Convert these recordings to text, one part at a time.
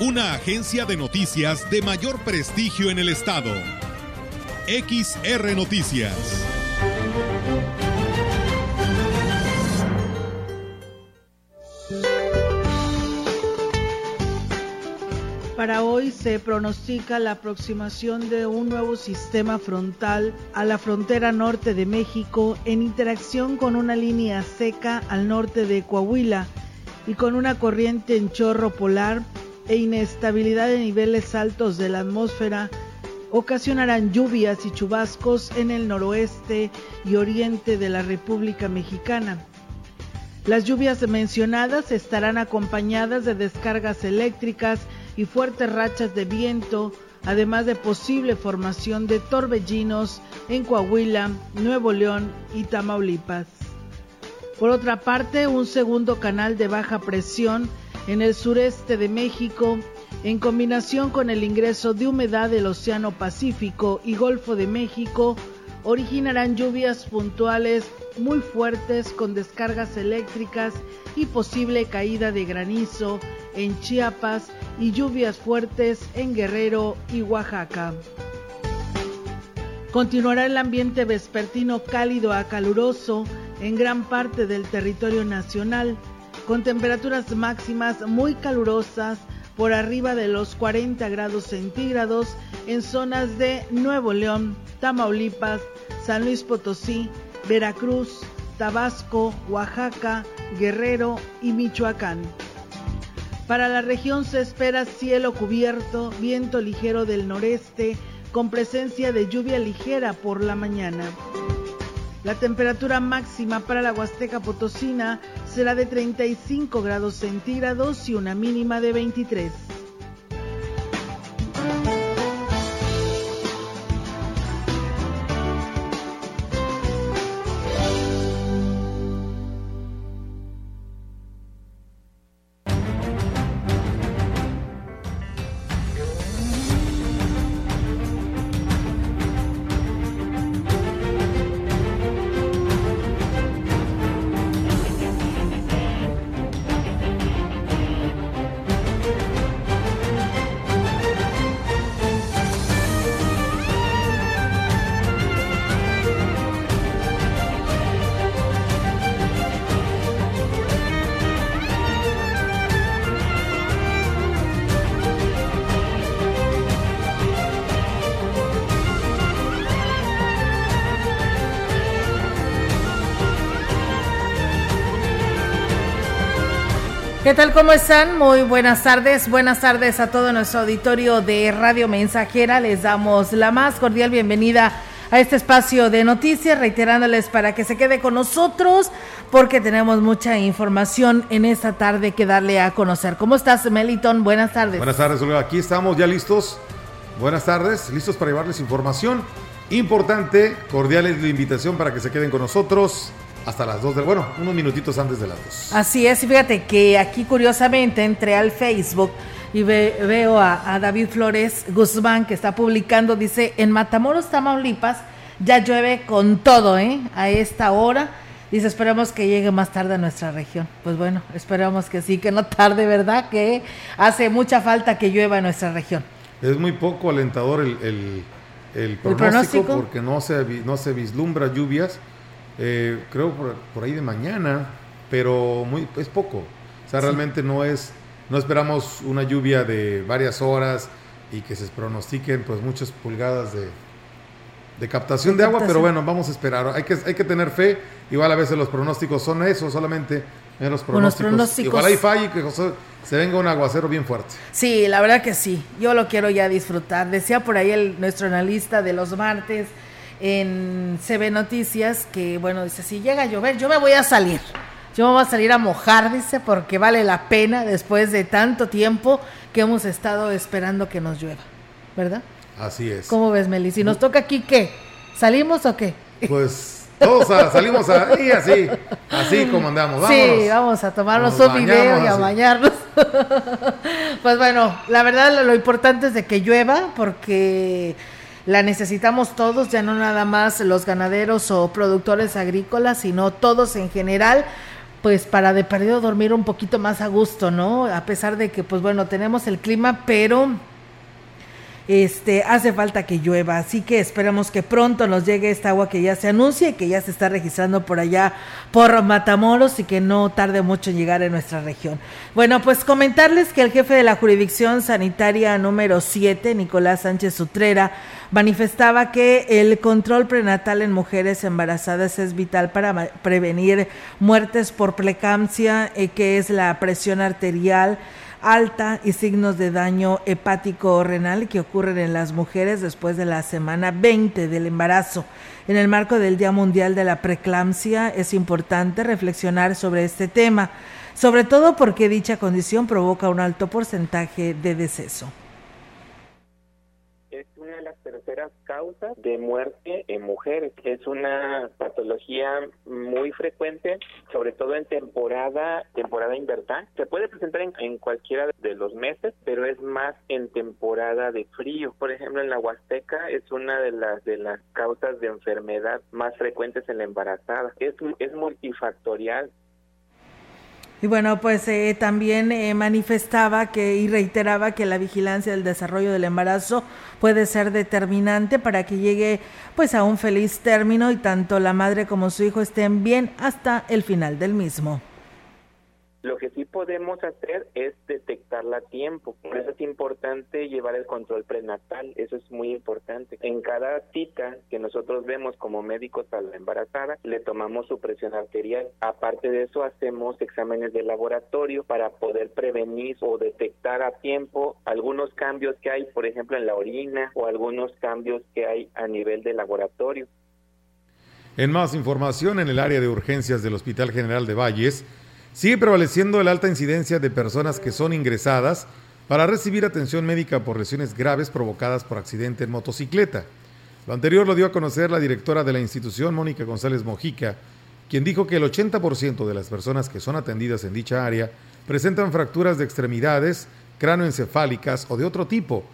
una agencia de noticias de mayor prestigio en el estado. XR Noticias. Para hoy se pronostica la aproximación de un nuevo sistema frontal a la frontera norte de México en interacción con una línea seca al norte de Coahuila y con una corriente en chorro polar e inestabilidad de niveles altos de la atmósfera ocasionarán lluvias y chubascos en el noroeste y oriente de la República Mexicana. Las lluvias mencionadas estarán acompañadas de descargas eléctricas y fuertes rachas de viento, además de posible formación de torbellinos en Coahuila, Nuevo León y Tamaulipas. Por otra parte, un segundo canal de baja presión en el sureste de México, en combinación con el ingreso de humedad del Océano Pacífico y Golfo de México, originarán lluvias puntuales muy fuertes con descargas eléctricas y posible caída de granizo en Chiapas y lluvias fuertes en Guerrero y Oaxaca. Continuará el ambiente vespertino cálido a caluroso en gran parte del territorio nacional con temperaturas máximas muy calurosas por arriba de los 40 grados centígrados en zonas de Nuevo León, Tamaulipas, San Luis Potosí, Veracruz, Tabasco, Oaxaca, Guerrero y Michoacán. Para la región se espera cielo cubierto, viento ligero del noreste, con presencia de lluvia ligera por la mañana. La temperatura máxima para la Huasteca Potosina será de 35 grados centígrados y una mínima de 23. ¿Qué tal? ¿Cómo están? Muy buenas tardes. Buenas tardes a todo nuestro auditorio de Radio Mensajera. Les damos la más cordial bienvenida a este espacio de noticias, reiterándoles para que se quede con nosotros porque tenemos mucha información en esta tarde que darle a conocer. ¿Cómo estás, Meliton? Buenas tardes. Buenas tardes. Aquí estamos ya listos. Buenas tardes, listos para llevarles información importante. Cordiales la invitación para que se queden con nosotros hasta las 2 de, bueno, unos minutitos antes de las 2. Así es, fíjate que aquí curiosamente entré al Facebook y veo a, David Flores Guzmán que está publicando, dice, en Matamoros, Tamaulipas, ya llueve con todo, ¿eh? A esta hora. Dice, esperamos que llegue más tarde a nuestra región. Pues bueno, esperamos que sí, que no tarde, ¿verdad? Que hace mucha falta que llueva en nuestra región. Es muy poco alentador el, el, pronóstico, porque no se, no se vislumbra lluvias eh, creo por, ahí de mañana, pero muy es poco. O sea, realmente no es, no esperamos una lluvia de varias horas y que se pronostiquen pues muchas pulgadas de, de captación de, agua, pero bueno, vamos a esperar. Hay que, hay que tener fe. Igual a veces los pronósticos son eso, solamente los pronósticos. pronósticos. Igual hay que se venga un aguacero bien fuerte. Sí, la verdad que sí. Yo lo quiero ya disfrutar. Decía por ahí el, nuestro analista de los martes en CB Noticias que, bueno, dice, si llega a llover, yo me voy a salir. Yo me voy a salir a mojar, dice, porque vale la pena después de tanto tiempo que hemos estado esperando que nos llueva. ¿verdad? Así es. ¿Cómo ves, Meli? Si nos toca aquí, ¿qué? ¿Salimos o qué? Pues todos salimos ahí así, así como andamos. Vámonos. Sí, vamos a tomarnos un video y a bañarnos. pues bueno, la verdad lo importante es de que llueva porque la necesitamos todos, ya no nada más los ganaderos o productores agrícolas, sino todos en general pues para de perdido dormir un poquito más a gusto, ¿no? A pesar de que, pues bueno, tenemos el clima, pero este, hace falta que llueva, así que esperamos que pronto nos llegue esta agua que ya se anuncia y que ya se está registrando por allá por Matamoros y que no tarde mucho en llegar en nuestra región. Bueno, pues comentarles que el jefe de la jurisdicción sanitaria número 7, Nicolás Sánchez Utrera, manifestaba que el control prenatal en mujeres embarazadas es vital para prevenir muertes por preeclampsia, eh, que es la presión arterial, alta y signos de daño hepático o renal que ocurren en las mujeres después de la semana 20 del embarazo. En el marco del Día Mundial de la Preeclampsia es importante reflexionar sobre este tema, sobre todo porque dicha condición provoca un alto porcentaje de deceso causas de muerte en mujeres. Es una patología muy frecuente, sobre todo en temporada, temporada invernal. Se puede presentar en, cualquiera de los meses, pero es más en temporada de frío. Por ejemplo, en la Huasteca es una de las de las causas de enfermedad más frecuentes en la embarazada. Es, es multifactorial. Y bueno, pues eh, también eh, manifestaba que y reiteraba que la vigilancia del desarrollo del embarazo puede ser determinante para que llegue pues a un feliz término y tanto la madre como su hijo estén bien hasta el final del mismo. Lo que sí podemos hacer es detectarla a tiempo. Por eso es importante llevar el control prenatal. Eso es muy importante. En cada cita que nosotros vemos como médicos a la embarazada, le tomamos su presión arterial. Aparte de eso, hacemos exámenes de laboratorio para poder prevenir o detectar a tiempo algunos cambios que hay, por ejemplo, en la orina o algunos cambios que hay a nivel de laboratorio. En más información, en el área de urgencias del Hospital General de Valles, Sigue prevaleciendo la alta incidencia de personas que son ingresadas para recibir atención médica por lesiones graves provocadas por accidente en motocicleta. Lo anterior lo dio a conocer la directora de la institución, Mónica González Mojica, quien dijo que el 80% de las personas que son atendidas en dicha área presentan fracturas de extremidades, cranoencefálicas o de otro tipo,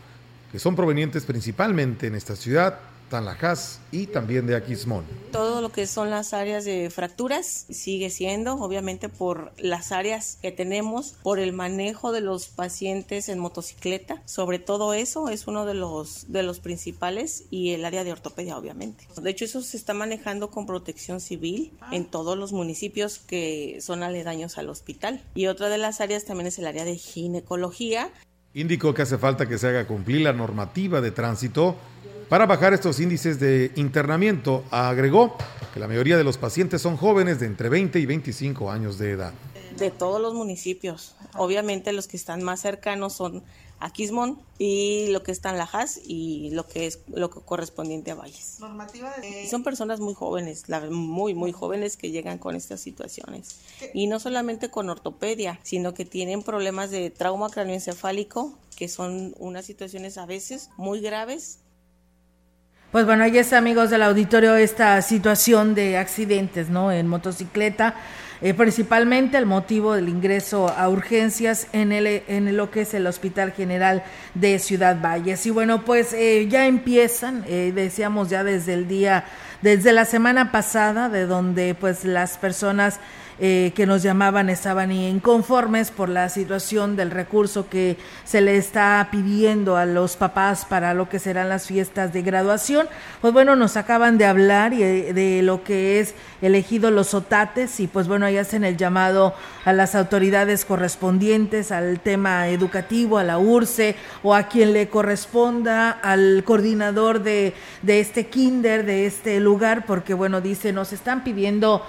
que son provenientes principalmente en esta ciudad Tanlajas y también de Aquismón. Todo lo que son las áreas de fracturas sigue siendo, obviamente, por las áreas que tenemos, por el manejo de los pacientes en motocicleta. Sobre todo eso es uno de los, de los principales y el área de ortopedia, obviamente. De hecho, eso se está manejando con protección civil en todos los municipios que son aledaños al hospital. Y otra de las áreas también es el área de ginecología. Indicó que hace falta que se haga cumplir la normativa de tránsito para bajar estos índices de internamiento, agregó que la mayoría de los pacientes son jóvenes de entre 20 y 25 años de edad. De todos los municipios. Obviamente los que están más cercanos son Aquismón y lo que está en Lajas y lo que es lo que correspondiente a Valles. Normativa Son personas muy jóvenes, muy muy jóvenes que llegan con estas situaciones y no solamente con ortopedia, sino que tienen problemas de trauma craneoencefálico, que son unas situaciones a veces muy graves pues bueno, ahí está, amigos del auditorio, esta situación de accidentes, ¿no? En motocicleta, eh, principalmente el motivo del ingreso a urgencias en, el, en lo que es el Hospital General de Ciudad Valles. Y bueno, pues eh, ya empiezan, eh, decíamos ya desde el día, desde la semana pasada, de donde pues las personas eh, que nos llamaban estaban inconformes por la situación del recurso que se le está pidiendo a los papás para lo que serán las fiestas de graduación. Pues bueno, nos acaban de hablar eh, de lo que es elegido los otates y pues bueno, ahí hacen el llamado a las autoridades correspondientes al tema educativo, a la URCE o a quien le corresponda, al coordinador de, de este kinder, de este lugar, porque bueno, dice, nos están pidiendo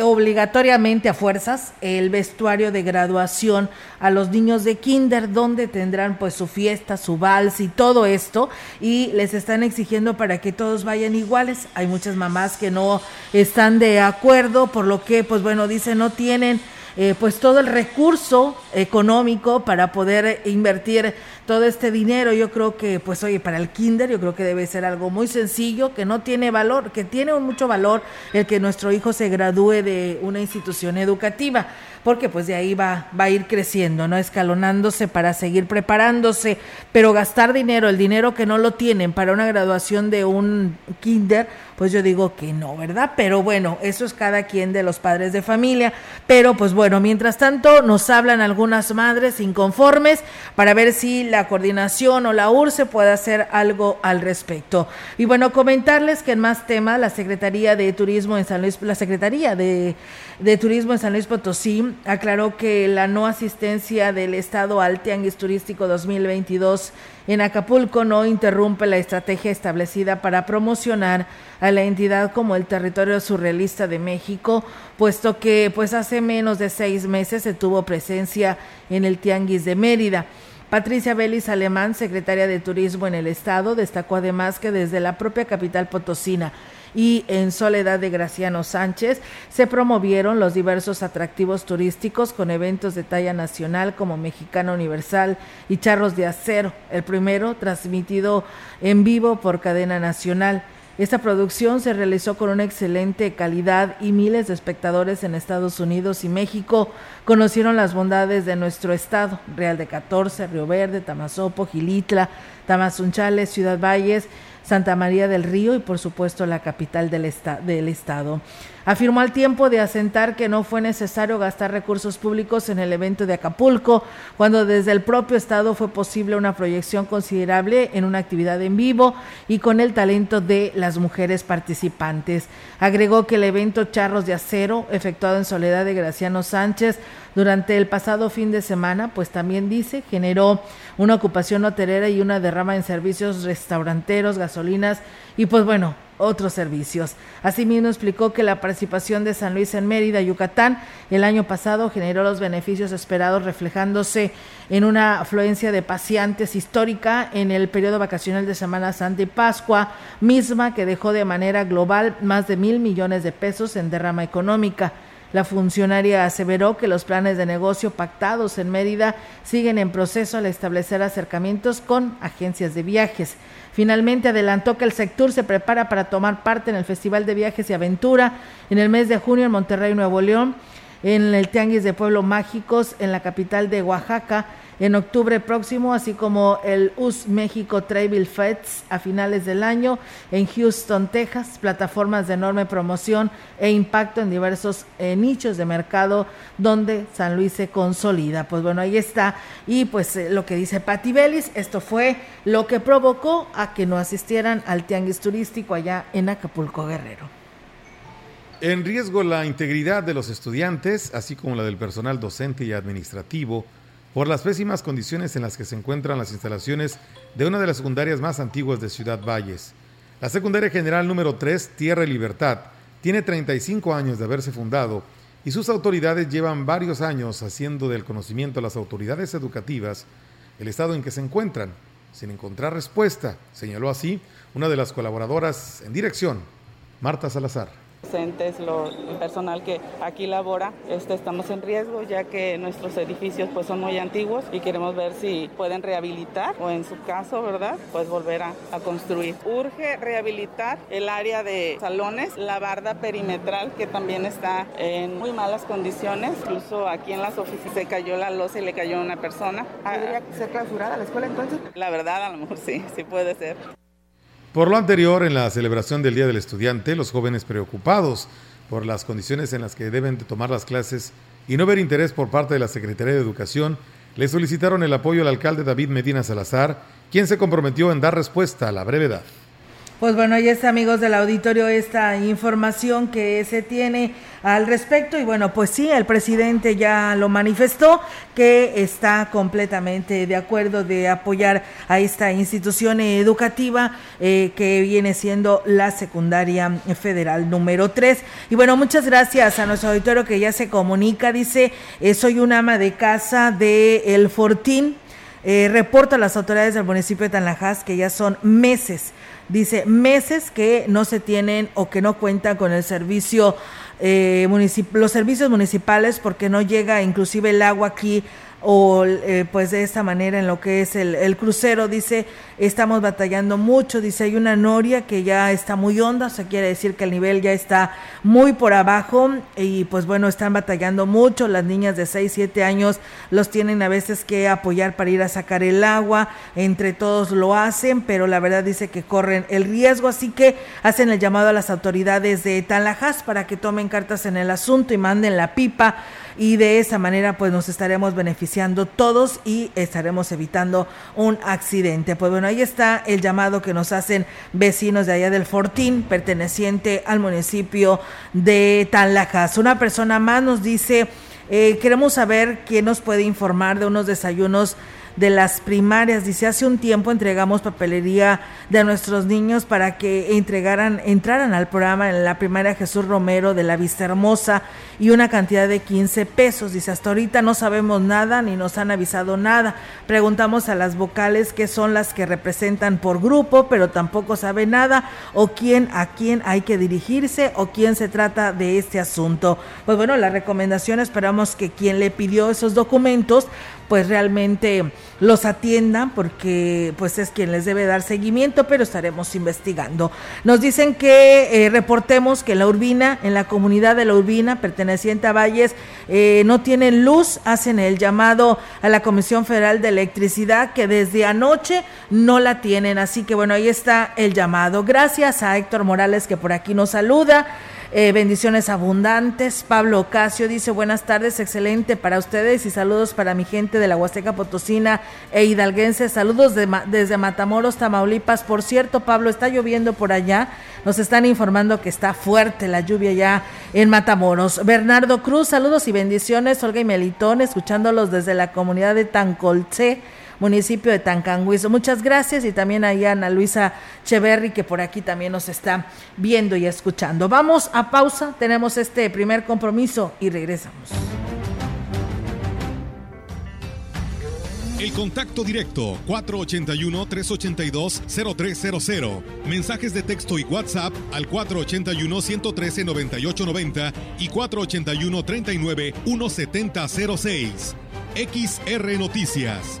obligatoriamente a fuerzas el vestuario de graduación a los niños de kinder donde tendrán pues su fiesta, su vals y todo esto y les están exigiendo para que todos vayan iguales. Hay muchas mamás que no están de acuerdo, por lo que pues bueno, dicen no tienen eh, pues todo el recurso económico para poder invertir todo este dinero. Yo creo que, pues oye, para el kinder yo creo que debe ser algo muy sencillo, que no tiene valor, que tiene mucho valor el que nuestro hijo se gradúe de una institución educativa porque pues de ahí va, va a ir creciendo, ¿no? Escalonándose para seguir preparándose, pero gastar dinero, el dinero que no lo tienen para una graduación de un kinder, pues yo digo que no, ¿verdad? Pero bueno, eso es cada quien de los padres de familia. Pero pues bueno, mientras tanto nos hablan algunas madres inconformes para ver si la coordinación o la URSE puede hacer algo al respecto. Y bueno, comentarles que en más temas, la Secretaría de Turismo en San Luis, la Secretaría de, de Turismo en San Luis Potosí aclaró que la no asistencia del Estado al Tianguis Turístico 2022 en Acapulco no interrumpe la estrategia establecida para promocionar a la entidad como el territorio surrealista de México, puesto que pues hace menos de seis meses se tuvo presencia en el Tianguis de Mérida. Patricia Vélez Alemán, secretaria de Turismo en el Estado, destacó además que desde la propia capital potosina y en Soledad de Graciano Sánchez se promovieron los diversos atractivos turísticos con eventos de talla nacional como Mexicana Universal y Charros de Acero, el primero transmitido en vivo por cadena nacional. Esta producción se realizó con una excelente calidad y miles de espectadores en Estados Unidos y México conocieron las bondades de nuestro estado, Real de 14, Río Verde, Tamazopo, Gilitla, Tamazunchales, Ciudad Valles, Santa María del Río y por supuesto la capital del, del estado. Afirmó al tiempo de asentar que no fue necesario gastar recursos públicos en el evento de Acapulco, cuando desde el propio estado fue posible una proyección considerable en una actividad en vivo y con el talento de las mujeres participantes. Agregó que el evento Charros de Acero, efectuado en Soledad de Graciano Sánchez, durante el pasado fin de semana, pues también dice, generó una ocupación hotelera y una derrama en servicios restauranteros, gasolinas y pues bueno, otros servicios. Asimismo explicó que la participación de San Luis en Mérida, Yucatán, el año pasado generó los beneficios esperados reflejándose en una afluencia de pacientes histórica en el periodo vacacional de Semana Santa y Pascua, misma que dejó de manera global más de mil millones de pesos en derrama económica. La funcionaria aseveró que los planes de negocio pactados en Mérida siguen en proceso al establecer acercamientos con agencias de viajes. Finalmente adelantó que el sector se prepara para tomar parte en el Festival de Viajes y Aventura en el mes de junio en Monterrey, Nuevo León, en el Tianguis de Pueblo Mágicos en la capital de Oaxaca en octubre próximo, así como el US México Travel Fest a finales del año en Houston, Texas, plataformas de enorme promoción e impacto en diversos eh, nichos de mercado donde San Luis se consolida. Pues bueno, ahí está. Y pues eh, lo que dice Patti Bellis, esto fue lo que provocó a que no asistieran al tianguis turístico allá en Acapulco Guerrero. En riesgo la integridad de los estudiantes, así como la del personal docente y administrativo, por las pésimas condiciones en las que se encuentran las instalaciones de una de las secundarias más antiguas de Ciudad Valles. La secundaria general número 3, Tierra y Libertad, tiene 35 años de haberse fundado y sus autoridades llevan varios años haciendo del conocimiento a las autoridades educativas el estado en que se encuentran, sin encontrar respuesta, señaló así una de las colaboradoras en dirección, Marta Salazar docentes, el personal que aquí labora, este, estamos en riesgo ya que nuestros edificios pues son muy antiguos y queremos ver si pueden rehabilitar o en su caso, ¿verdad? Pues volver a, construir. Urge rehabilitar el área de salones, la barda perimetral que también está en muy malas condiciones, incluso aquí en las oficinas se cayó la losa y le cayó a una persona. ¿Podría ser clausurada la escuela entonces? La verdad, a lo mejor sí, sí puede ser. Por lo anterior, en la celebración del Día del Estudiante, los jóvenes preocupados por las condiciones en las que deben de tomar las clases y no ver interés por parte de la Secretaría de Educación, le solicitaron el apoyo al alcalde David Medina Salazar, quien se comprometió en dar respuesta a la brevedad. Pues bueno, ahí está, amigos del auditorio, esta información que se tiene al respecto. Y bueno, pues sí, el presidente ya lo manifestó, que está completamente de acuerdo de apoyar a esta institución educativa eh, que viene siendo la secundaria federal número 3. Y bueno, muchas gracias a nuestro auditorio que ya se comunica. Dice, eh, soy un ama de casa de El Fortín. Eh, reporta a las autoridades del municipio de Tanlajas que ya son meses dice meses que no se tienen o que no cuentan con el servicio eh, los servicios municipales porque no llega inclusive el agua aquí o eh, pues de esta manera en lo que es el, el, crucero, dice, estamos batallando mucho, dice, hay una noria que ya está muy honda, o sea, quiere decir que el nivel ya está muy por abajo y pues bueno, están batallando mucho, las niñas de 6, 7 años los tienen a veces que apoyar para ir a sacar el agua, entre todos lo hacen, pero la verdad dice que corren el riesgo, así que hacen el llamado a las autoridades de Talajas para que tomen cartas en el asunto y manden la pipa y de esa manera pues nos estaremos beneficiando todos y estaremos evitando un accidente. Pues bueno, ahí está el llamado que nos hacen vecinos de allá del Fortín, perteneciente al municipio de Tanlajas. Una persona más nos dice, eh, queremos saber quién nos puede informar de unos desayunos de las primarias. Dice, hace un tiempo entregamos papelería de nuestros niños para que entregaran, entraran al programa en la primaria Jesús Romero de la Vista Hermosa y una cantidad de 15 pesos. Dice, hasta ahorita no sabemos nada ni nos han avisado nada. Preguntamos a las vocales qué son las que representan por grupo, pero tampoco sabe nada o quién a quién hay que dirigirse o quién se trata de este asunto. Pues bueno, la recomendación esperamos que quien le pidió esos documentos pues realmente los atiendan porque pues es quien les debe dar seguimiento, pero estaremos investigando. Nos dicen que eh, reportemos que la Urbina, en la comunidad de la Urbina, perteneciente a Valles, eh, no tienen luz, hacen el llamado a la Comisión Federal de Electricidad que desde anoche no la tienen, así que bueno, ahí está el llamado. Gracias a Héctor Morales que por aquí nos saluda. Eh, bendiciones abundantes. Pablo Ocasio dice buenas tardes, excelente para ustedes y saludos para mi gente de la Huasteca Potosina e Hidalguense. Saludos desde Matamoros, Tamaulipas. Por cierto, Pablo, está lloviendo por allá. Nos están informando que está fuerte la lluvia ya en Matamoros. Bernardo Cruz, saludos y bendiciones. Olga y Melitón, escuchándolos desde la comunidad de Tancolce municipio de Tancanguizo. Muchas gracias y también a Ana Luisa Cheverry que por aquí también nos está viendo y escuchando. Vamos a pausa, tenemos este primer compromiso y regresamos. El contacto directo 481-382-0300. Mensajes de texto y WhatsApp al 481-113-9890 y 481-39-1706. XR Noticias.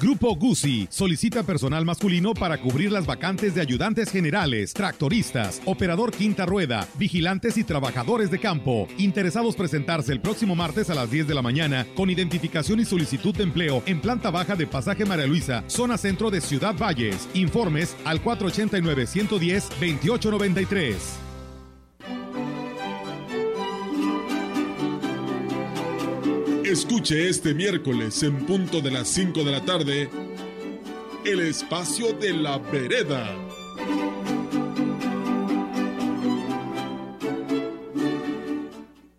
Grupo Guzzi solicita personal masculino para cubrir las vacantes de ayudantes generales, tractoristas, operador quinta rueda, vigilantes y trabajadores de campo. Interesados presentarse el próximo martes a las 10 de la mañana con identificación y solicitud de empleo en planta baja de Pasaje María Luisa, zona centro de Ciudad Valles. Informes al 489 110 2893. Escuche este miércoles en punto de las 5 de la tarde el espacio de la vereda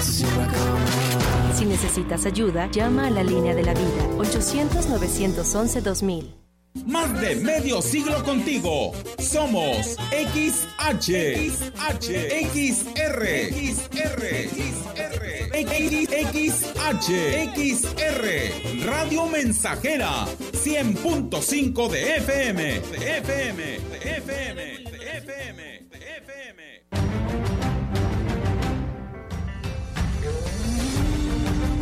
Si necesitas ayuda, llama a la línea de la vida 800-911-2000. Más de medio siglo contigo. Somos XH, XH, XR, XR, XR, XR, Radio Mensajera, 100.5 de FM, de FM, de FM, de FM,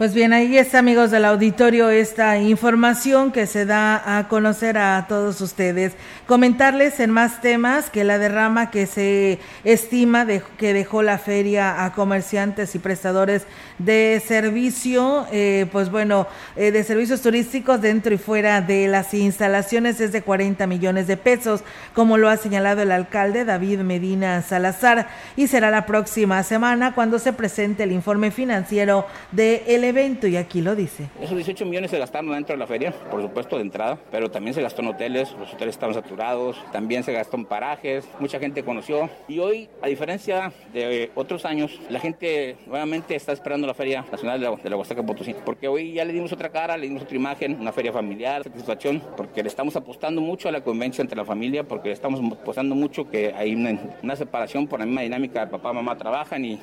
Pues bien, ahí está, amigos del auditorio, esta información que se da a conocer a todos ustedes. Comentarles en más temas que la derrama que se estima de, que dejó la feria a comerciantes y prestadores de servicio, eh, pues bueno, eh, de servicios turísticos dentro y fuera de las instalaciones es de 40 millones de pesos, como lo ha señalado el alcalde David Medina Salazar, y será la próxima semana cuando se presente el informe financiero el evento, y aquí lo dice. Esos 18 millones se gastaron dentro de la feria, por supuesto de entrada, pero también se gastó en hoteles, los hoteles estaban saturados, también se gastó en parajes, mucha gente conoció, y hoy, a diferencia de otros años, la gente nuevamente está esperando la Feria Nacional de la, de la Huasteca Potosí, porque hoy ya le dimos otra cara, le dimos otra imagen, una feria familiar, satisfacción, porque le estamos apostando mucho a la convivencia entre la familia, porque le estamos apostando mucho que hay una, una separación por la misma dinámica, papá, mamá trabajan y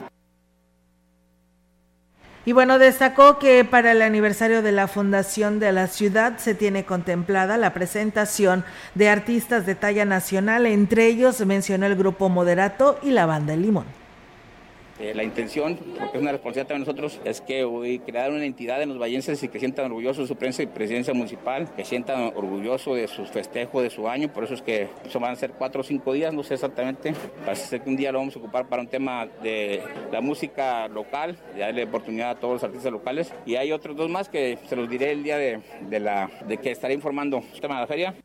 y bueno, destacó que para el aniversario de la fundación de la ciudad se tiene contemplada la presentación de artistas de talla nacional, entre ellos mencionó el grupo Moderato y la banda El Limón. Eh, la intención, porque es una responsabilidad de nosotros, es que hoy crear una entidad en los vallenses y que sientan orgullosos de su prensa y presidencia municipal, que sientan orgullosos de sus festejos de su año, por eso es que eso van a ser cuatro o cinco días, no sé exactamente, parece ser que un día lo vamos a ocupar para un tema de la música local, de darle oportunidad a todos los artistas locales, y hay otros dos más que se los diré el día de, de la, de que estaré informando el tema de la feria.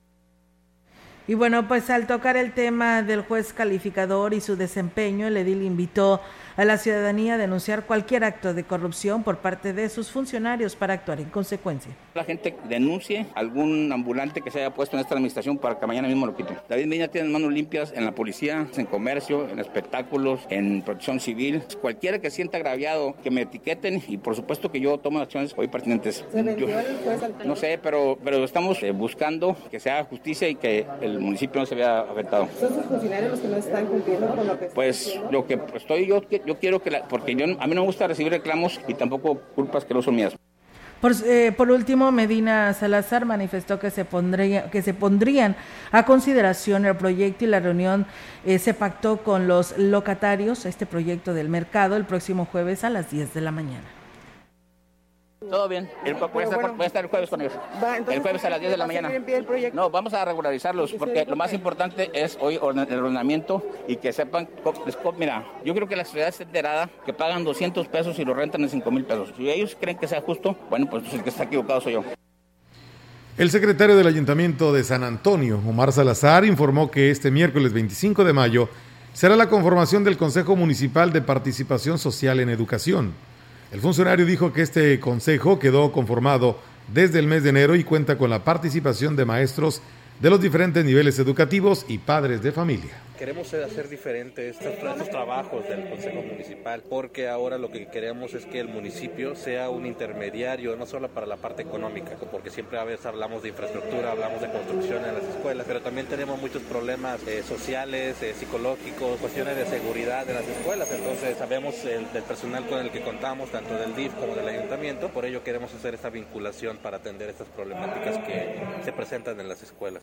Y bueno, pues al tocar el tema del juez calificador y su desempeño, el edil invitó a la ciudadanía denunciar cualquier acto de corrupción por parte de sus funcionarios para actuar en consecuencia. La gente denuncie algún ambulante que se haya puesto en esta administración para que mañana mismo lo quiten. David Medina tiene manos limpias en la policía, en comercio, en espectáculos, en protección civil. Cualquiera que sienta agraviado, que me etiqueten y por supuesto que yo tomo acciones hoy pertinentes. ¿Se vendió el juez al No sé, pero, pero estamos eh, buscando que se haga justicia y que el municipio no se vea afectado. ¿Son sus funcionarios los que no están cumpliendo con lo que Pues lo que estoy yo yo quiero que, la, porque yo, a mí no me gusta recibir reclamos y tampoco culpas que no son mías. Por, eh, último, Medina Salazar manifestó que se, pondría, que se pondrían a consideración el proyecto y la reunión eh, se pactó con los locatarios, este proyecto del mercado, el próximo jueves a las 10 de la mañana. Todo bien. El, voy, a estar, voy, a estar, el jueves con ellos. el jueves a las 10 de la mañana. No, vamos a regularizarlos porque lo más importante es hoy el ordenamiento y que sepan. Mira, yo creo que la sociedad está enterada que pagan 200 pesos y lo rentan en 5 mil pesos. Si ellos creen que sea justo, bueno, pues el que está equivocado soy yo. El secretario del Ayuntamiento de San Antonio, Omar Salazar, informó que este miércoles 25 de mayo será la conformación del Consejo Municipal de Participación Social en Educación. El funcionario dijo que este consejo quedó conformado desde el mes de enero y cuenta con la participación de maestros de los diferentes niveles educativos y padres de familia queremos hacer diferente estos, estos, trabajos del Consejo Municipal porque ahora lo que queremos es que el municipio sea un intermediario no solo para la parte económica, porque siempre a veces hablamos de infraestructura, hablamos de construcción en las escuelas, pero también tenemos muchos problemas eh, sociales, eh, psicológicos, cuestiones de seguridad en las escuelas, entonces sabemos el, del personal con el que contamos, tanto del DIF como del ayuntamiento, por ello queremos hacer esta vinculación para atender estas problemáticas que se presentan en las escuelas.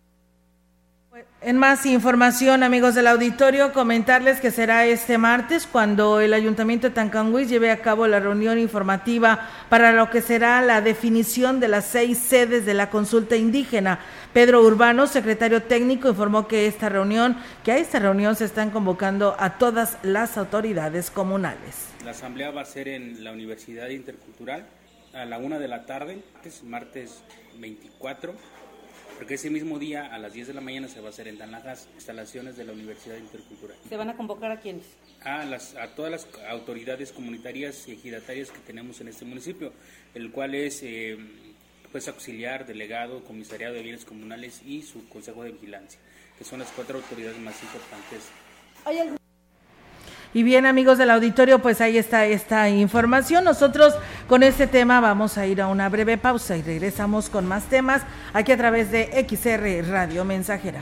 En más información, amigos del auditorio, comentarles que será este martes cuando el Ayuntamiento de Tancanguis lleve a cabo la reunión informativa para lo que será la definición de las seis sedes de la consulta indígena. Pedro Urbano, secretario técnico, informó que esta reunión, que a esta reunión se están convocando a todas las autoridades comunales. La asamblea va a ser en la Universidad Intercultural a la una de la tarde, es martes 24 porque ese mismo día a las 10 de la mañana se va a hacer en Danajas, instalaciones de la Universidad Intercultural. ¿Se van a convocar a quiénes? A, las, a todas las autoridades comunitarias y ejidatarias que tenemos en este municipio, el cual es eh, pues auxiliar, delegado, comisariado de bienes comunales y su consejo de vigilancia, que son las cuatro autoridades más importantes. ¿Hay y bien, amigos del auditorio, pues ahí está esta información. Nosotros con este tema vamos a ir a una breve pausa y regresamos con más temas aquí a través de XR Radio Mensajera.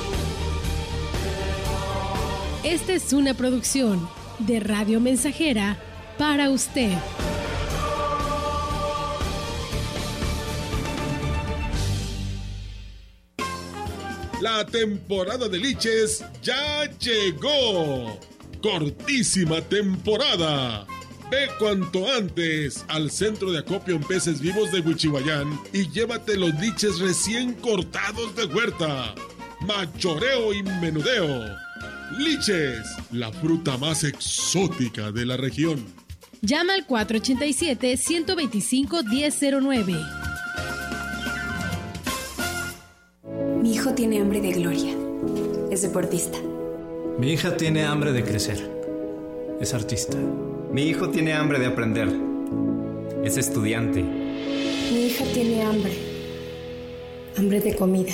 Esta es una producción de Radio Mensajera para usted. La temporada de liches ya llegó. Cortísima temporada. Ve cuanto antes al centro de acopio en peces vivos de Huichihuayán y llévate los liches recién cortados de huerta. Machoreo y menudeo Liches, la fruta más exótica de la región. Llama al 487-125-1009. Mi hijo tiene hambre de gloria. Es deportista. Mi hija tiene hambre de crecer. Es artista. Mi hijo tiene hambre de aprender. Es estudiante. Mi hija tiene hambre. Hambre de comida.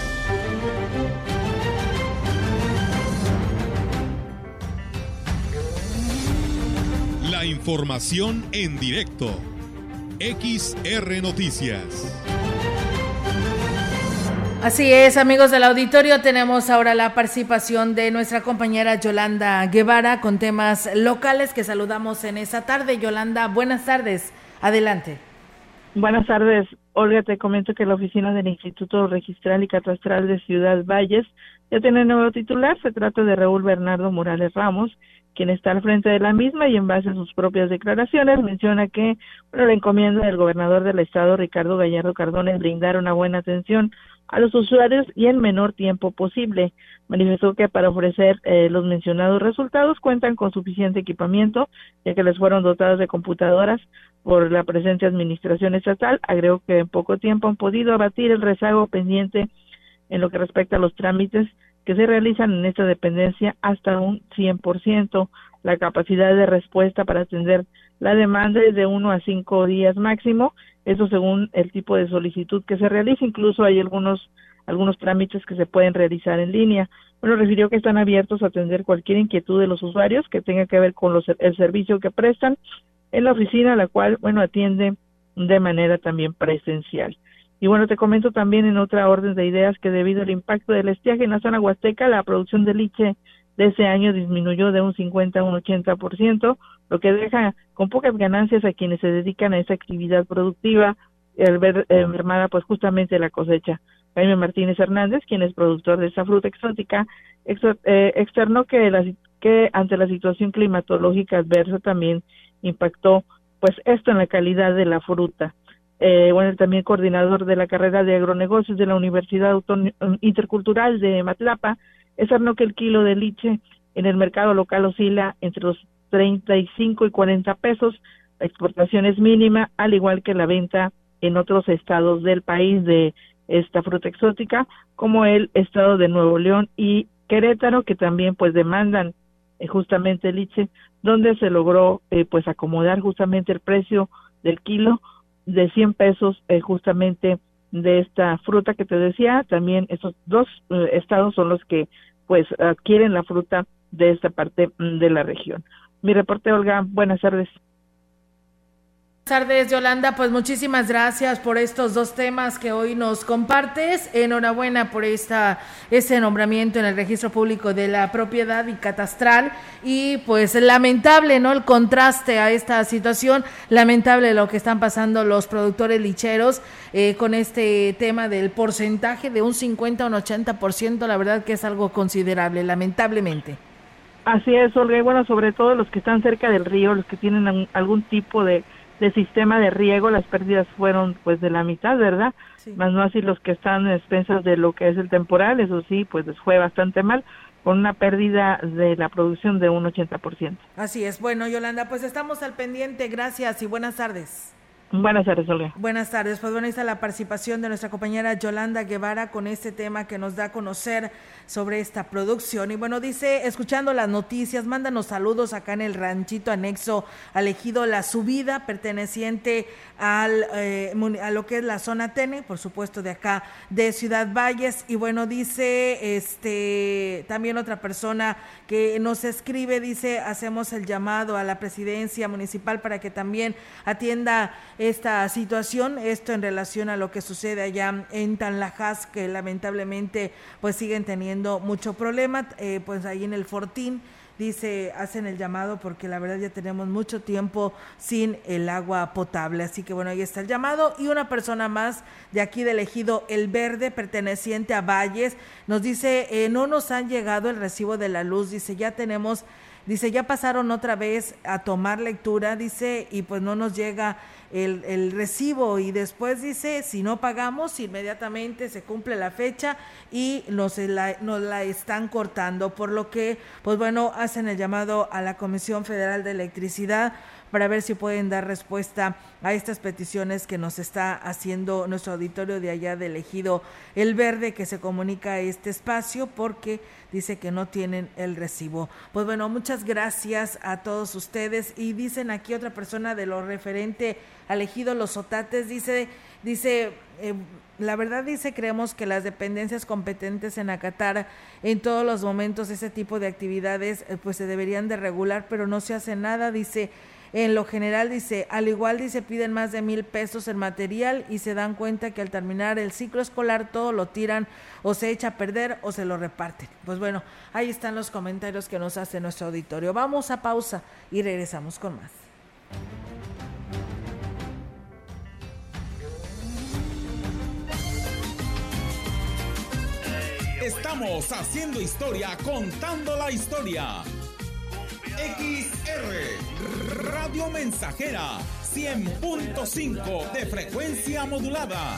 La información en directo. XR Noticias. Así es, amigos del auditorio, tenemos ahora la participación de nuestra compañera Yolanda Guevara con temas locales que saludamos en esta tarde. Yolanda, buenas tardes. Adelante. Buenas tardes. Olga, te comento que la oficina del Instituto Registral y Catastral de Ciudad Valles ya tiene nuevo titular. Se trata de Raúl Bernardo Morales Ramos, quien está al frente de la misma y en base a sus propias declaraciones menciona que bueno, la encomienda del gobernador del estado, Ricardo Gallardo Cardona, es brindar una buena atención a los usuarios y en menor tiempo posible. Manifestó que para ofrecer eh, los mencionados resultados cuentan con suficiente equipamiento, ya que les fueron dotadas de computadoras por la presente administración estatal. Agregó que en poco tiempo han podido abatir el rezago pendiente en lo que respecta a los trámites que se realizan en esta dependencia hasta un 100%. La capacidad de respuesta para atender la demanda es de uno a cinco días máximo, eso según el tipo de solicitud que se realiza. Incluso hay algunos algunos trámites que se pueden realizar en línea. Bueno, refirió que están abiertos a atender cualquier inquietud de los usuarios que tenga que ver con los, el servicio que prestan en la oficina, la cual, bueno, atiende de manera también presencial. Y bueno, te comento también en otra orden de ideas que debido al impacto del estiaje en la zona huasteca, la producción de liche de ese año disminuyó de un 50 a un 80%, lo que deja con pocas ganancias a quienes se dedican a esa actividad productiva, el ver eh, pues justamente la cosecha. Jaime Martínez Hernández, quien es productor de esa fruta exótica, eh, externó que, la, que ante la situación climatológica adversa también impactó pues esto en la calidad de la fruta. Eh, bueno, también coordinador de la carrera de agronegocios de la Universidad Intercultural de Matlapa, es que el kilo de liche en el mercado local oscila entre los 35 y 40 pesos, la exportación es mínima, al igual que la venta en otros estados del país de esta fruta exótica, como el estado de Nuevo León y Querétaro, que también pues demandan eh, justamente el liche, donde se logró eh, pues acomodar justamente el precio del kilo de 100 pesos eh, justamente de esta fruta que te decía. También esos dos eh, estados son los que pues adquieren la fruta de esta parte mm, de la región. Mi reporte, Olga, buenas tardes tardes, Yolanda. Pues muchísimas gracias por estos dos temas que hoy nos compartes. Enhorabuena por esta, este nombramiento en el registro público de la propiedad y catastral. Y pues lamentable, ¿no? El contraste a esta situación. Lamentable lo que están pasando los productores licheros eh, con este tema del porcentaje de un 50 a un 80%. La verdad que es algo considerable, lamentablemente. Así es, Olga. Y bueno, sobre todo los que están cerca del río, los que tienen algún tipo de de sistema de riego, las pérdidas fueron pues de la mitad, ¿verdad? Más no así los que están en expensas de lo que es el temporal, eso sí, pues les fue bastante mal, con una pérdida de la producción de un 80%. Así es. Bueno, Yolanda, pues estamos al pendiente. Gracias y buenas tardes. Buenas tardes, Olga. Buenas tardes. Pues bueno, está la participación de nuestra compañera Yolanda Guevara con este tema que nos da a conocer sobre esta producción. Y bueno, dice, escuchando las noticias, mándanos saludos acá en el ranchito anexo al ejido La Subida, perteneciente al, eh, a lo que es la zona Tene, por supuesto de acá de Ciudad Valles. Y bueno, dice este también otra persona que nos escribe, dice, hacemos el llamado a la presidencia municipal para que también atienda esta situación, esto en relación a lo que sucede allá en Tanlajas, que lamentablemente pues siguen teniendo mucho problema, eh, pues ahí en el Fortín dice, hacen el llamado porque la verdad ya tenemos mucho tiempo sin el agua potable. Así que bueno, ahí está el llamado. Y una persona más de aquí de elegido El Verde, perteneciente a Valles, nos dice, eh, no nos han llegado el recibo de la luz, dice, ya tenemos, dice, ya pasaron otra vez a tomar lectura, dice, y pues no nos llega el, el, recibo y después dice, si no pagamos, inmediatamente se cumple la fecha y nos la, nos la están cortando, por lo que, pues bueno, hacen el llamado a la Comisión Federal de Electricidad para ver si pueden dar respuesta a estas peticiones que nos está haciendo nuestro auditorio de allá de elegido El Verde que se comunica a este espacio porque dice que no tienen el recibo. Pues bueno, muchas muchas gracias a todos ustedes. Y dicen aquí otra persona de lo referente al ejido Los Otates, dice, dice, eh, la verdad dice, creemos que las dependencias competentes en acatar en todos los momentos ese tipo de actividades, eh, pues se deberían de regular, pero no se hace nada, dice, en lo general dice, al igual dice, piden más de mil pesos en material y se dan cuenta que al terminar el ciclo escolar todo lo tiran o se echa a perder o se lo reparten. Pues bueno, ahí están los comentarios que nos hace nuestro auditorio. Vamos a pausa y regresamos con más. Estamos haciendo historia, contando la historia. XR Radio Mensajera 100.5 de frecuencia modulada.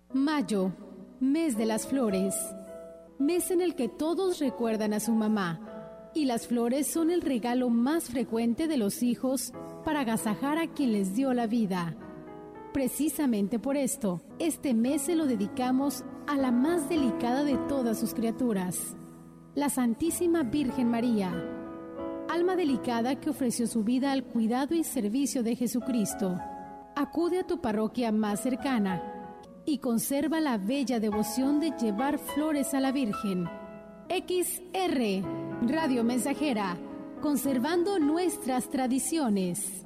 Mayo, mes de las flores, mes en el que todos recuerdan a su mamá, y las flores son el regalo más frecuente de los hijos para agasajar a quien les dio la vida. Precisamente por esto, este mes se lo dedicamos a la más delicada de todas sus criaturas, la Santísima Virgen María, alma delicada que ofreció su vida al cuidado y servicio de Jesucristo. Acude a tu parroquia más cercana y conserva la bella devoción de llevar flores a la Virgen. XR, Radio Mensajera, conservando nuestras tradiciones.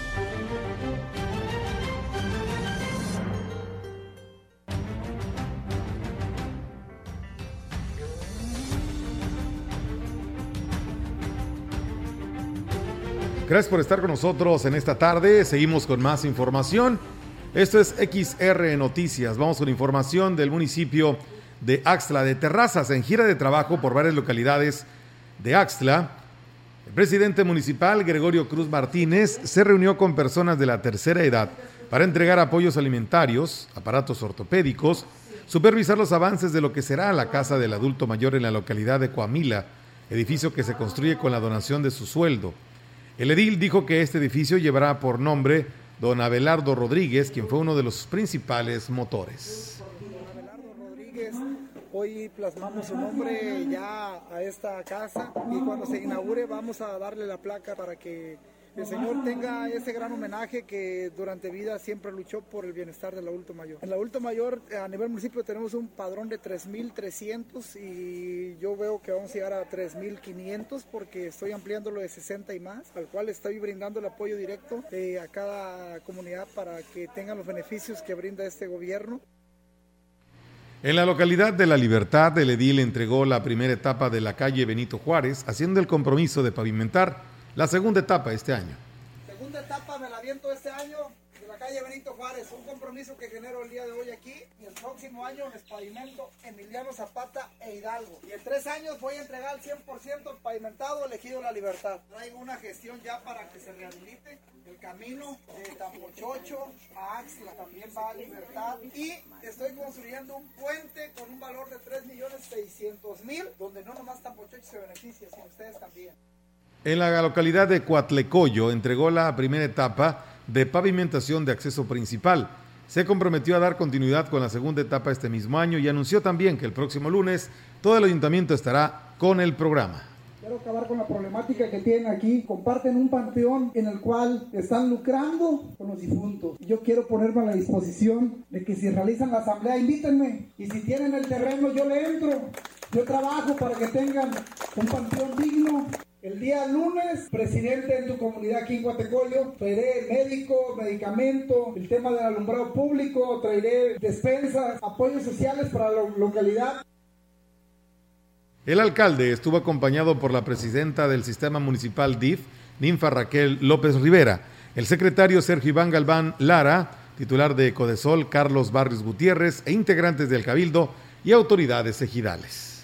Gracias por estar con nosotros en esta tarde. Seguimos con más información. Esto es XR Noticias. Vamos con información del municipio de Axtla de Terrazas en gira de trabajo por varias localidades de Axtla. El presidente municipal Gregorio Cruz Martínez se reunió con personas de la tercera edad para entregar apoyos alimentarios, aparatos ortopédicos, supervisar los avances de lo que será la casa del adulto mayor en la localidad de Coamila, edificio que se construye con la donación de su sueldo. El edil dijo que este edificio llevará por nombre don Abelardo Rodríguez, quien fue uno de los principales motores. Abelardo Rodríguez, hoy plasmamos su nombre ya a esta casa y cuando se inaugure vamos a darle la placa para que el Señor tenga ese gran homenaje que durante vida siempre luchó por el bienestar del adulto mayor. En el adulto mayor, a nivel municipio, tenemos un padrón de 3.300 y yo veo que vamos a llegar a 3.500 porque estoy ampliándolo de 60 y más, al cual estoy brindando el apoyo directo eh, a cada comunidad para que tengan los beneficios que brinda este gobierno. En la localidad de La Libertad, el edil entregó la primera etapa de la calle Benito Juárez, haciendo el compromiso de pavimentar la segunda etapa este año. Segunda etapa me la aviento este año de la calle Benito Juárez, un compromiso que genero el día de hoy aquí y el próximo año les pavimento Emiliano Zapata e Hidalgo. Y en tres años voy a entregar el 100% pavimentado elegido La Libertad. Traigo una gestión ya para que se rehabilite el camino de Tampochocho a Axla, también va a Libertad. Y estoy construyendo un puente con un valor de 3.600.000, donde no nomás Tampochocho se beneficia, sino ustedes también. En la localidad de Coatlecoyo entregó la primera etapa de pavimentación de acceso principal. Se comprometió a dar continuidad con la segunda etapa este mismo año y anunció también que el próximo lunes todo el ayuntamiento estará con el programa. Quiero acabar con la problemática que tienen aquí. Comparten un panteón en el cual están lucrando con los difuntos. Yo quiero ponerme a la disposición de que si realizan la asamblea, invítenme. Y si tienen el terreno, yo le entro. Yo trabajo para que tengan un panteón digno el día lunes, presidente en tu comunidad aquí en Guatecoyo, traeré médico, medicamento, el tema del alumbrado público, traeré despensas, apoyos sociales para la localidad. El alcalde estuvo acompañado por la presidenta del sistema municipal DIF, Ninfa Raquel López Rivera, el secretario Sergio Iván Galván Lara, titular de Codesol Carlos Barrios Gutiérrez e integrantes del Cabildo y autoridades ejidales.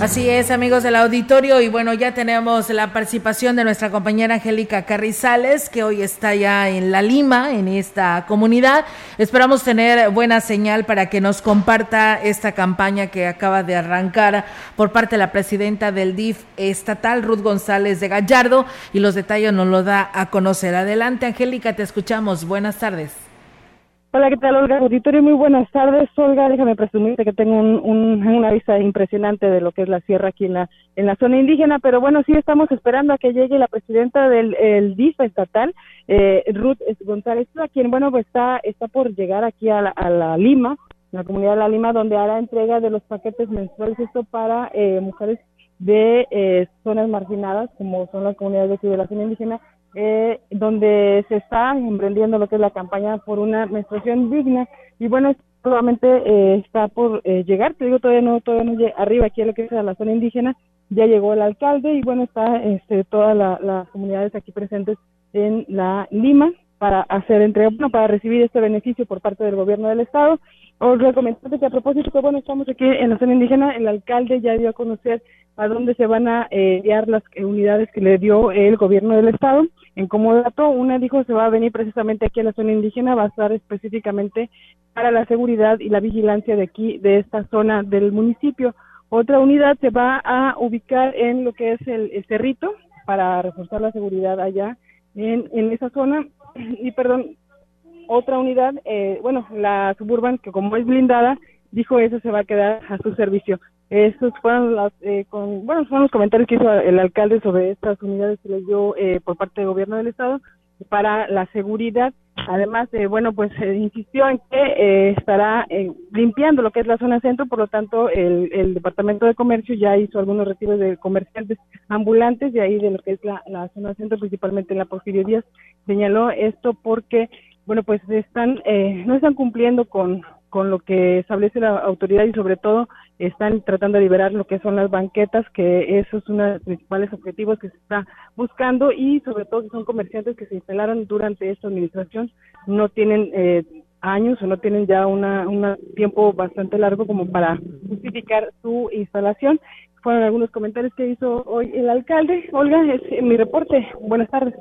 Así es, amigos del auditorio, y bueno, ya tenemos la participación de nuestra compañera Angélica Carrizales, que hoy está ya en La Lima, en esta comunidad. Esperamos tener buena señal para que nos comparta esta campaña que acaba de arrancar por parte de la presidenta del DIF estatal, Ruth González de Gallardo, y los detalles nos lo da a conocer. Adelante, Angélica, te escuchamos. Buenas tardes. Hola, ¿qué tal, Olga? Auditorio, muy buenas tardes. Olga, déjame presumirte que tengo una vista impresionante de lo que es la sierra aquí en la, zona indígena, pero bueno, sí estamos esperando a que llegue la presidenta del el DIF estatal, eh, Ruth González, quien, bueno, pues está, está por llegar aquí a la, a la Lima, la comunidad de la Lima, donde hará entrega de los paquetes mensuales, esto para eh, mujeres de eh, zonas marginadas, como son las comunidades de la zona indígena, eh, donde se está emprendiendo lo que es la campaña por una menstruación digna y bueno, solamente eh, está por eh, llegar, te digo, todavía no, todavía no llega arriba aquí a lo que es la zona indígena, ya llegó el alcalde y bueno, está este, todas las comunidades aquí presentes en la Lima para hacer entrega, bueno, para recibir este beneficio por parte del gobierno del estado. Os recomiendo que a propósito que bueno, estamos aquí en la zona indígena, el alcalde ya dio a conocer a dónde se van a eh, enviar las unidades que le dio el gobierno del estado. En como dato, una dijo se va a venir precisamente aquí a la zona indígena, va a estar específicamente para la seguridad y la vigilancia de aquí, de esta zona del municipio. Otra unidad se va a ubicar en lo que es el, cerrito para reforzar la seguridad allá en, en esa zona. Y perdón, otra unidad, eh, bueno, la suburban, que como es blindada, dijo eso se va a quedar a su servicio. Esos fueron las, eh, con, bueno, fueron los comentarios que hizo el alcalde sobre estas unidades que les dio eh, por parte del gobierno del estado para la seguridad. Además, eh, bueno, pues insistió en que estará limpiando lo que es la zona centro, por lo tanto, el, el, Departamento de Comercio ya hizo algunos retiros de comerciantes ambulantes de ahí de lo que es la, la zona centro, principalmente en la Porfirio Díaz. Señaló esto porque, bueno, pues están, no están cumpliendo con, con lo que establece la autoridad y sobre todo están tratando de liberar lo que son las banquetas, que eso es uno de los principales objetivos que se está buscando y sobre todo que son comerciantes que se instalaron durante esta administración, no tienen eh, años o no tienen ya un tiempo bastante largo como para justificar su instalación. Fueron algunos comentarios que hizo hoy el alcalde. Olga, es mi reporte. Buenas tardes.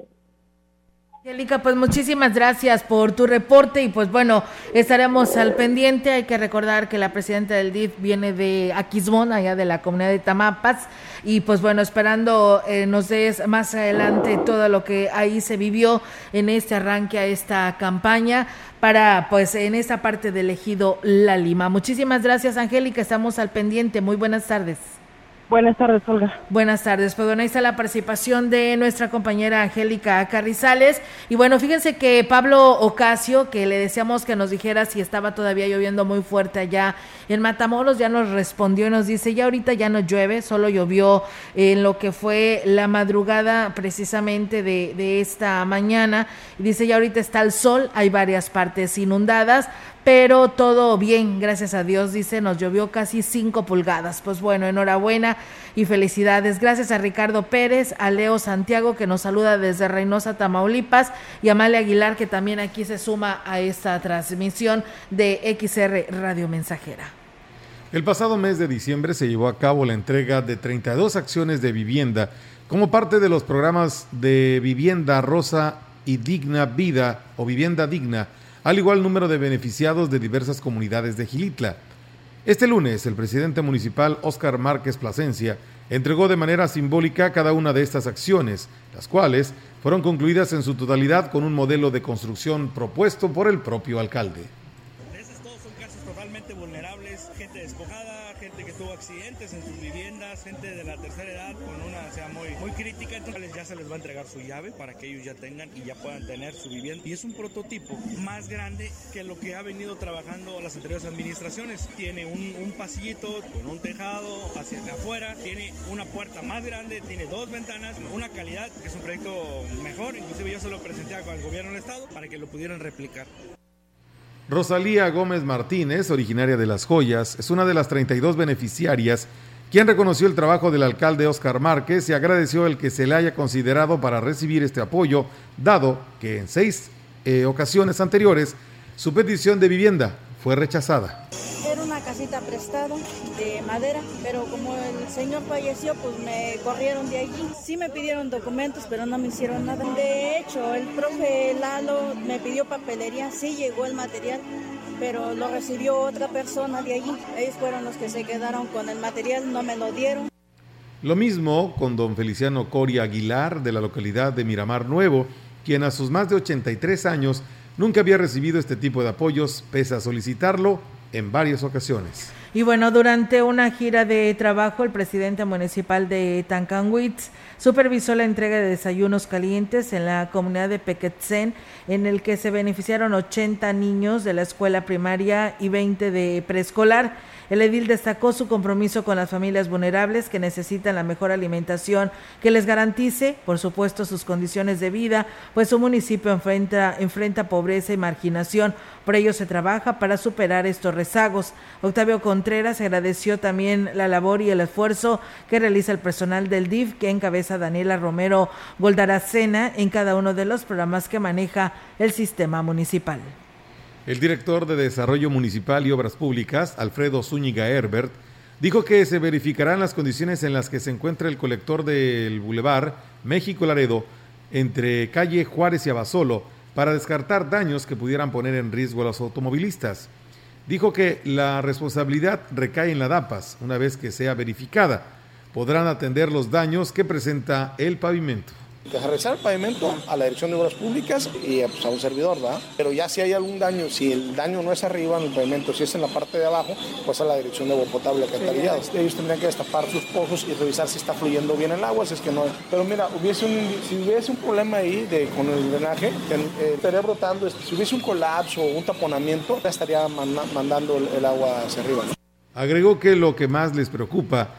Angélica, pues muchísimas gracias por tu reporte y pues bueno, estaremos al pendiente. Hay que recordar que la presidenta del DIF viene de Aquismón, allá de la comunidad de Tamapas, y pues bueno, esperando eh, nos des más adelante todo lo que ahí se vivió en este arranque a esta campaña para pues en esta parte del ejido La Lima. Muchísimas gracias, Angélica, estamos al pendiente. Muy buenas tardes. Buenas tardes, Olga. Buenas tardes. Pues bueno, ahí está la participación de nuestra compañera Angélica Carrizales. Y bueno, fíjense que Pablo Ocasio, que le decíamos que nos dijera si estaba todavía lloviendo muy fuerte allá en Matamoros, ya nos respondió y nos dice, ya ahorita ya no llueve, solo llovió en lo que fue la madrugada precisamente de, esta mañana. Dice, ya ahorita está el sol, hay varias partes inundadas, pero todo bien, gracias a Dios, dice, nos llovió casi 5 pulgadas. Pues bueno, enhorabuena y felicidades. Gracias a Ricardo Pérez, a Leo Santiago que nos saluda desde Reynosa, Tamaulipas, y a Male Aguilar que también aquí se suma a esta transmisión de XR Radio Mensajera. El pasado mes de diciembre se llevó a cabo la entrega de 32 acciones de vivienda como parte de los programas de vivienda rosa y digna vida o vivienda digna, al igual número de beneficiados de diversas comunidades de Gilitla. Este lunes, el presidente municipal Óscar Márquez Plasencia entregó de manera simbólica cada una de estas acciones, las cuales fueron concluidas en su totalidad con un modelo de construcción propuesto por el propio alcalde. Accidentes en sus viviendas, gente de la tercera edad con una sea muy, muy crítica, entonces ya se les va a entregar su llave para que ellos ya tengan y ya puedan tener su vivienda. Y es un prototipo más grande que lo que ha venido trabajando las anteriores administraciones. Tiene un, un pasillito con un tejado hacia afuera, tiene una puerta más grande, tiene dos ventanas, una calidad que es un proyecto mejor, inclusive yo se lo presenté al gobierno del estado para que lo pudieran replicar. Rosalía Gómez Martínez, originaria de Las Joyas, es una de las 32 beneficiarias quien reconoció el trabajo del alcalde Oscar Márquez y agradeció el que se le haya considerado para recibir este apoyo, dado que en seis eh, ocasiones anteriores su petición de vivienda fue rechazada. Casita prestado de madera, pero como el señor falleció, pues me corrieron de allí. Sí me pidieron documentos, pero no me hicieron nada. De hecho, el profe Lalo me pidió papelería, sí llegó el material, pero lo recibió otra persona de allí. Ellos fueron los que se quedaron con el material, no me lo dieron. Lo mismo con don Feliciano Coria Aguilar de la localidad de Miramar Nuevo, quien a sus más de 83 años nunca había recibido este tipo de apoyos, pese a solicitarlo en varias ocasiones. Y bueno, durante una gira de trabajo, el presidente municipal de Tancanwitz supervisó la entrega de desayunos calientes en la comunidad de Pequetzen, en el que se beneficiaron 80 niños de la escuela primaria y 20 de preescolar. El edil destacó su compromiso con las familias vulnerables que necesitan la mejor alimentación que les garantice, por supuesto, sus condiciones de vida, pues su municipio enfrenta, pobreza y marginación. Por ello se trabaja para superar estos rezagos. Octavio Contreras agradeció también la labor y el esfuerzo que realiza el personal del DIF que encabeza Daniela Romero Goldaracena en cada uno de los programas que maneja el sistema municipal. El director de Desarrollo Municipal y Obras Públicas, Alfredo Zúñiga Herbert, dijo que se verificarán las condiciones en las que se encuentra el colector del Boulevard México Laredo entre calle Juárez y Abasolo para descartar daños que pudieran poner en riesgo a los automovilistas. Dijo que la responsabilidad recae en la DAPAS una vez que sea verificada. Podrán atender los daños que presenta el pavimento que el pavimento a la Dirección de Obras Públicas y pues, a un servidor, ¿verdad? Pero ya si hay algún daño, si el daño no es arriba en el pavimento, si es en la parte de abajo, pues a la Dirección de Agua Potable Alcantarillado. Ellos tendrían que destapar sus pozos y revisar si está fluyendo bien el agua, si es que no. Pero mira, hubiese un, si hubiese un problema ahí de, con el drenaje, eh, estaría brotando, este, si hubiese un colapso o un taponamiento, ya estaría mandando el, agua hacia arriba. Agregó que lo que más les preocupa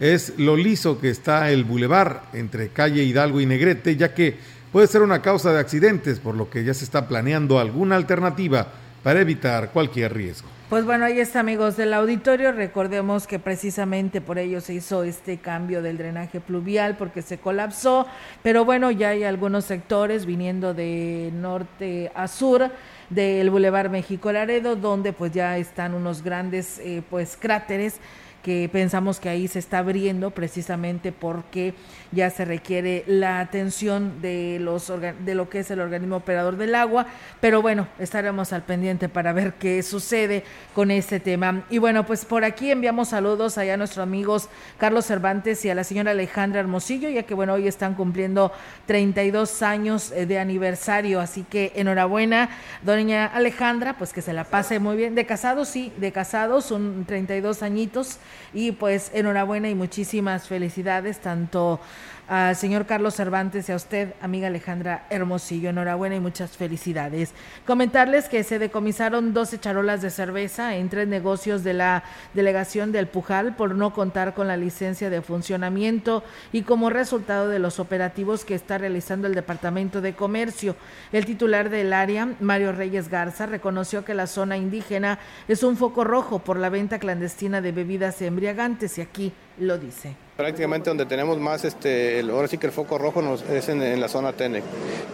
es lo liso que está el bulevar entre calle Hidalgo y Negrete, ya que puede ser una causa de accidentes, por lo que ya se está planeando alguna alternativa para evitar cualquier riesgo. Pues bueno, ahí está amigos del auditorio. Recordemos que precisamente por ello se hizo este cambio del drenaje pluvial porque se colapsó, pero bueno, ya hay algunos sectores viniendo de norte a sur del Boulevard México Laredo donde pues ya están unos grandes eh, pues cráteres que pensamos que ahí se está abriendo precisamente porque ya se requiere la atención de los de lo que es el organismo operador del agua, pero bueno, estaremos al pendiente para ver qué sucede con este tema. Y bueno, pues por aquí enviamos saludos allá a nuestros amigos Carlos Cervantes y a la señora Alejandra Hermosillo, ya que bueno, hoy están cumpliendo 32 años eh, de aniversario, así que enhorabuena, doña Alejandra, pues que se la pase muy bien. De casados, sí, de casados, son 32 añitos y pues enhorabuena y muchísimas felicidades tanto al señor Carlos Cervantes y a usted, amiga Alejandra Hermosillo. Enhorabuena y muchas felicidades. Comentarles que se decomisaron 12 charolas de cerveza en tres negocios de la delegación del Pujal por no contar con la licencia de funcionamiento y como resultado de los operativos que está realizando el Departamento de Comercio. El titular del área, Mario Reyes Garza, reconoció que la zona indígena es un foco rojo por la venta clandestina de bebidas embriagantes y aquí lo dice. Prácticamente donde tenemos más, este, el, ahora sí que el foco rojo es en, la zona Tenec,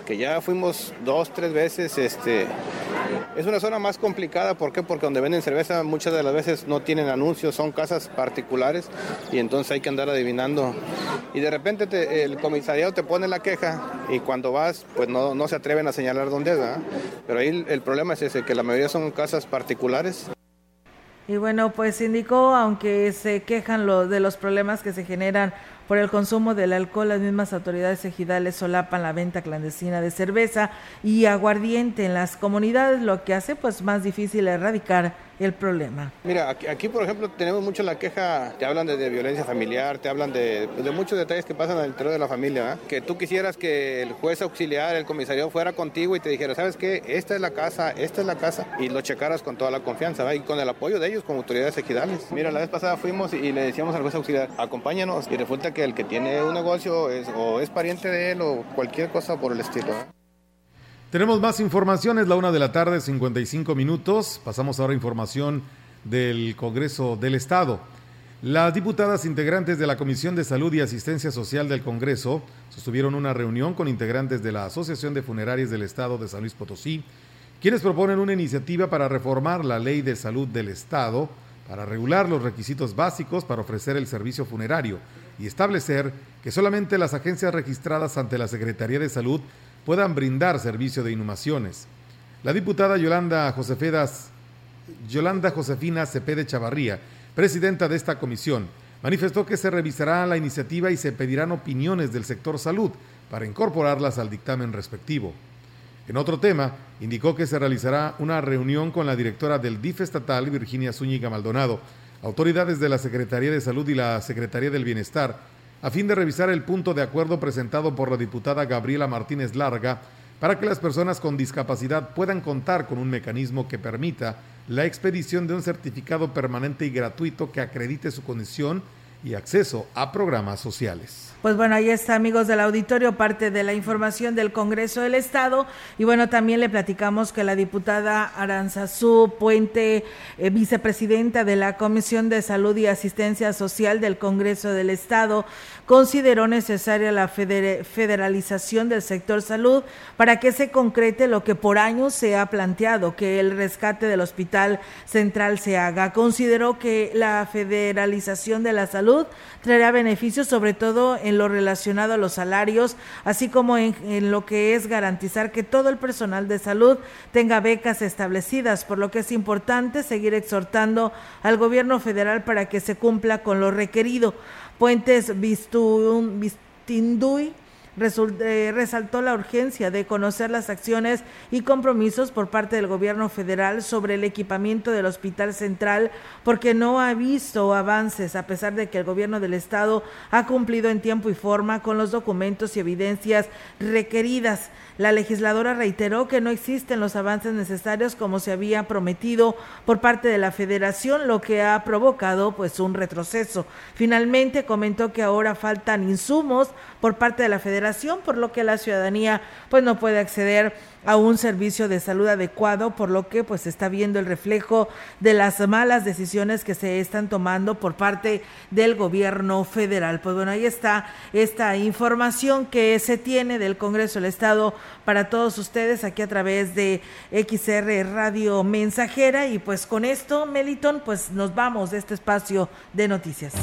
que ya fuimos dos, tres veces, este, es una zona más complicada, ¿por qué? Porque donde venden cerveza muchas de las veces no tienen anuncios, son casas particulares y entonces hay que andar adivinando. Y de repente el comisariado te pone la queja y cuando vas, pues no, no se atreven a señalar dónde es, ¿verdad? Pero ahí el problema es ese, que la mayoría son casas particulares. Y bueno, pues indicó, aunque se quejan lo, de los problemas que se generan por el consumo del alcohol, las mismas autoridades ejidales solapan la venta clandestina de cerveza y aguardiente en las comunidades, lo que hace pues más difícil erradicar el problema. Mira, aquí, por ejemplo tenemos mucho la queja, te hablan de, violencia familiar, te hablan de, muchos detalles que pasan al interior de la familia, que tú quisieras que el juez auxiliar, el comisario fuera contigo y te dijera, ¿sabes qué? Esta es la casa, esta es la casa, y lo checaras con toda la confianza, y con el apoyo de ellos como autoridades ejidales. Mira, la vez pasada fuimos y, le decíamos al juez auxiliar, acompáñanos, y resulta que el que tiene un negocio es, o es pariente de él o cualquier cosa por el estilo. Tenemos más informaciones, la una de la tarde, 55 minutos. Pasamos ahora a información del Congreso del Estado. Las diputadas integrantes de la Comisión de Salud y Asistencia Social del Congreso sostuvieron una reunión con integrantes de la Asociación de Funerarias del Estado de San Luis Potosí, quienes proponen una iniciativa para reformar la ley de salud del Estado, para regular los requisitos básicos para ofrecer el servicio funerario y establecer que solamente las agencias registradas ante la Secretaría de Salud puedan brindar servicio de inhumaciones. La diputada Yolanda, Josefedas, Yolanda Josefina Cepede Chavarría, presidenta de esta comisión, manifestó que se revisará la iniciativa y se pedirán opiniones del sector salud para incorporarlas al dictamen respectivo. En otro tema, indicó que se realizará una reunión con la directora del DIF estatal, Virginia Zúñiga Maldonado, autoridades de la Secretaría de Salud y la Secretaría del Bienestar, a fin de revisar el punto de acuerdo presentado por la diputada Gabriela Martínez Larga para que las personas con discapacidad puedan contar con un mecanismo que permita la expedición de un certificado permanente y gratuito que acredite su condición y acceso a programas sociales. Pues bueno, ahí está, amigos del auditorio, parte de la información del Congreso del Estado. Y bueno, también le platicamos que la diputada Aranzazú Puente, eh, vicepresidenta de la Comisión de Salud y Asistencia Social del Congreso del Estado, consideró necesaria la federalización del sector salud para que se concrete lo que por años se ha planteado, que el rescate del Hospital Central se haga. Consideró que la federalización de la salud traerá beneficios sobre todo en lo relacionado a los salarios, así como en, lo que es garantizar que todo el personal de salud tenga becas establecidas, por lo que es importante seguir exhortando al gobierno federal para que se cumpla con lo requerido. Puentes Vistindui eh, resaltó la urgencia de conocer las acciones y compromisos por parte del gobierno federal sobre el equipamiento del Hospital Central porque no ha visto avances a pesar de que el gobierno del estado ha cumplido en tiempo y forma con los documentos y evidencias requeridas. La legisladora reiteró que no existen los avances necesarios como se había prometido por parte de la federación, lo que ha provocado pues un retroceso. Finalmente comentó que ahora faltan insumos por parte de la federación, por lo que la ciudadanía pues no puede acceder a un servicio de salud adecuado, por lo que pues está viendo el reflejo de las malas decisiones que se están tomando por parte del gobierno federal. Pues bueno, ahí está esta información que se tiene del Congreso del Estado para todos ustedes aquí a través de XR Radio Mensajera y pues con esto, Meliton, pues nos vamos de este espacio de noticias.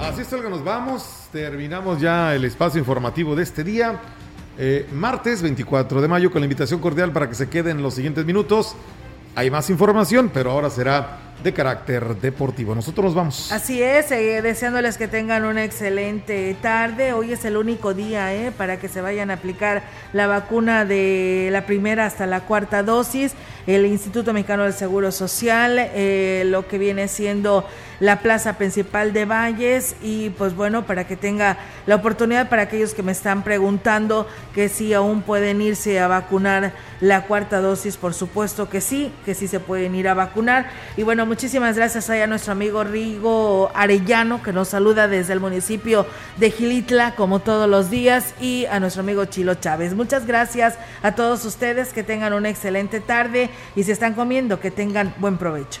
Así es, Olga, nos vamos. Terminamos ya el espacio informativo de este día. Eh, martes 24 de mayo con la invitación cordial para que se queden los siguientes minutos. Hay más información, pero ahora será de carácter deportivo. Nosotros nos vamos. Así es, eh, deseándoles que tengan una excelente tarde. Hoy es el único día eh, para que se vayan a aplicar la vacuna de la primera hasta la cuarta dosis. El Instituto Mexicano del Seguro Social, eh, lo que viene siendo la plaza principal de Valles y pues bueno, para que tenga la oportunidad para aquellos que me están preguntando que si aún pueden irse a vacunar la cuarta dosis, por supuesto que sí, que sí se pueden ir a vacunar. Y bueno, muchísimas gracias a nuestro amigo Rigo Arellano, que nos saluda desde el municipio de Gilitla, como todos los días, y a nuestro amigo Chilo Chávez. Muchas gracias a todos ustedes, que tengan una excelente tarde y si están comiendo, que tengan buen provecho.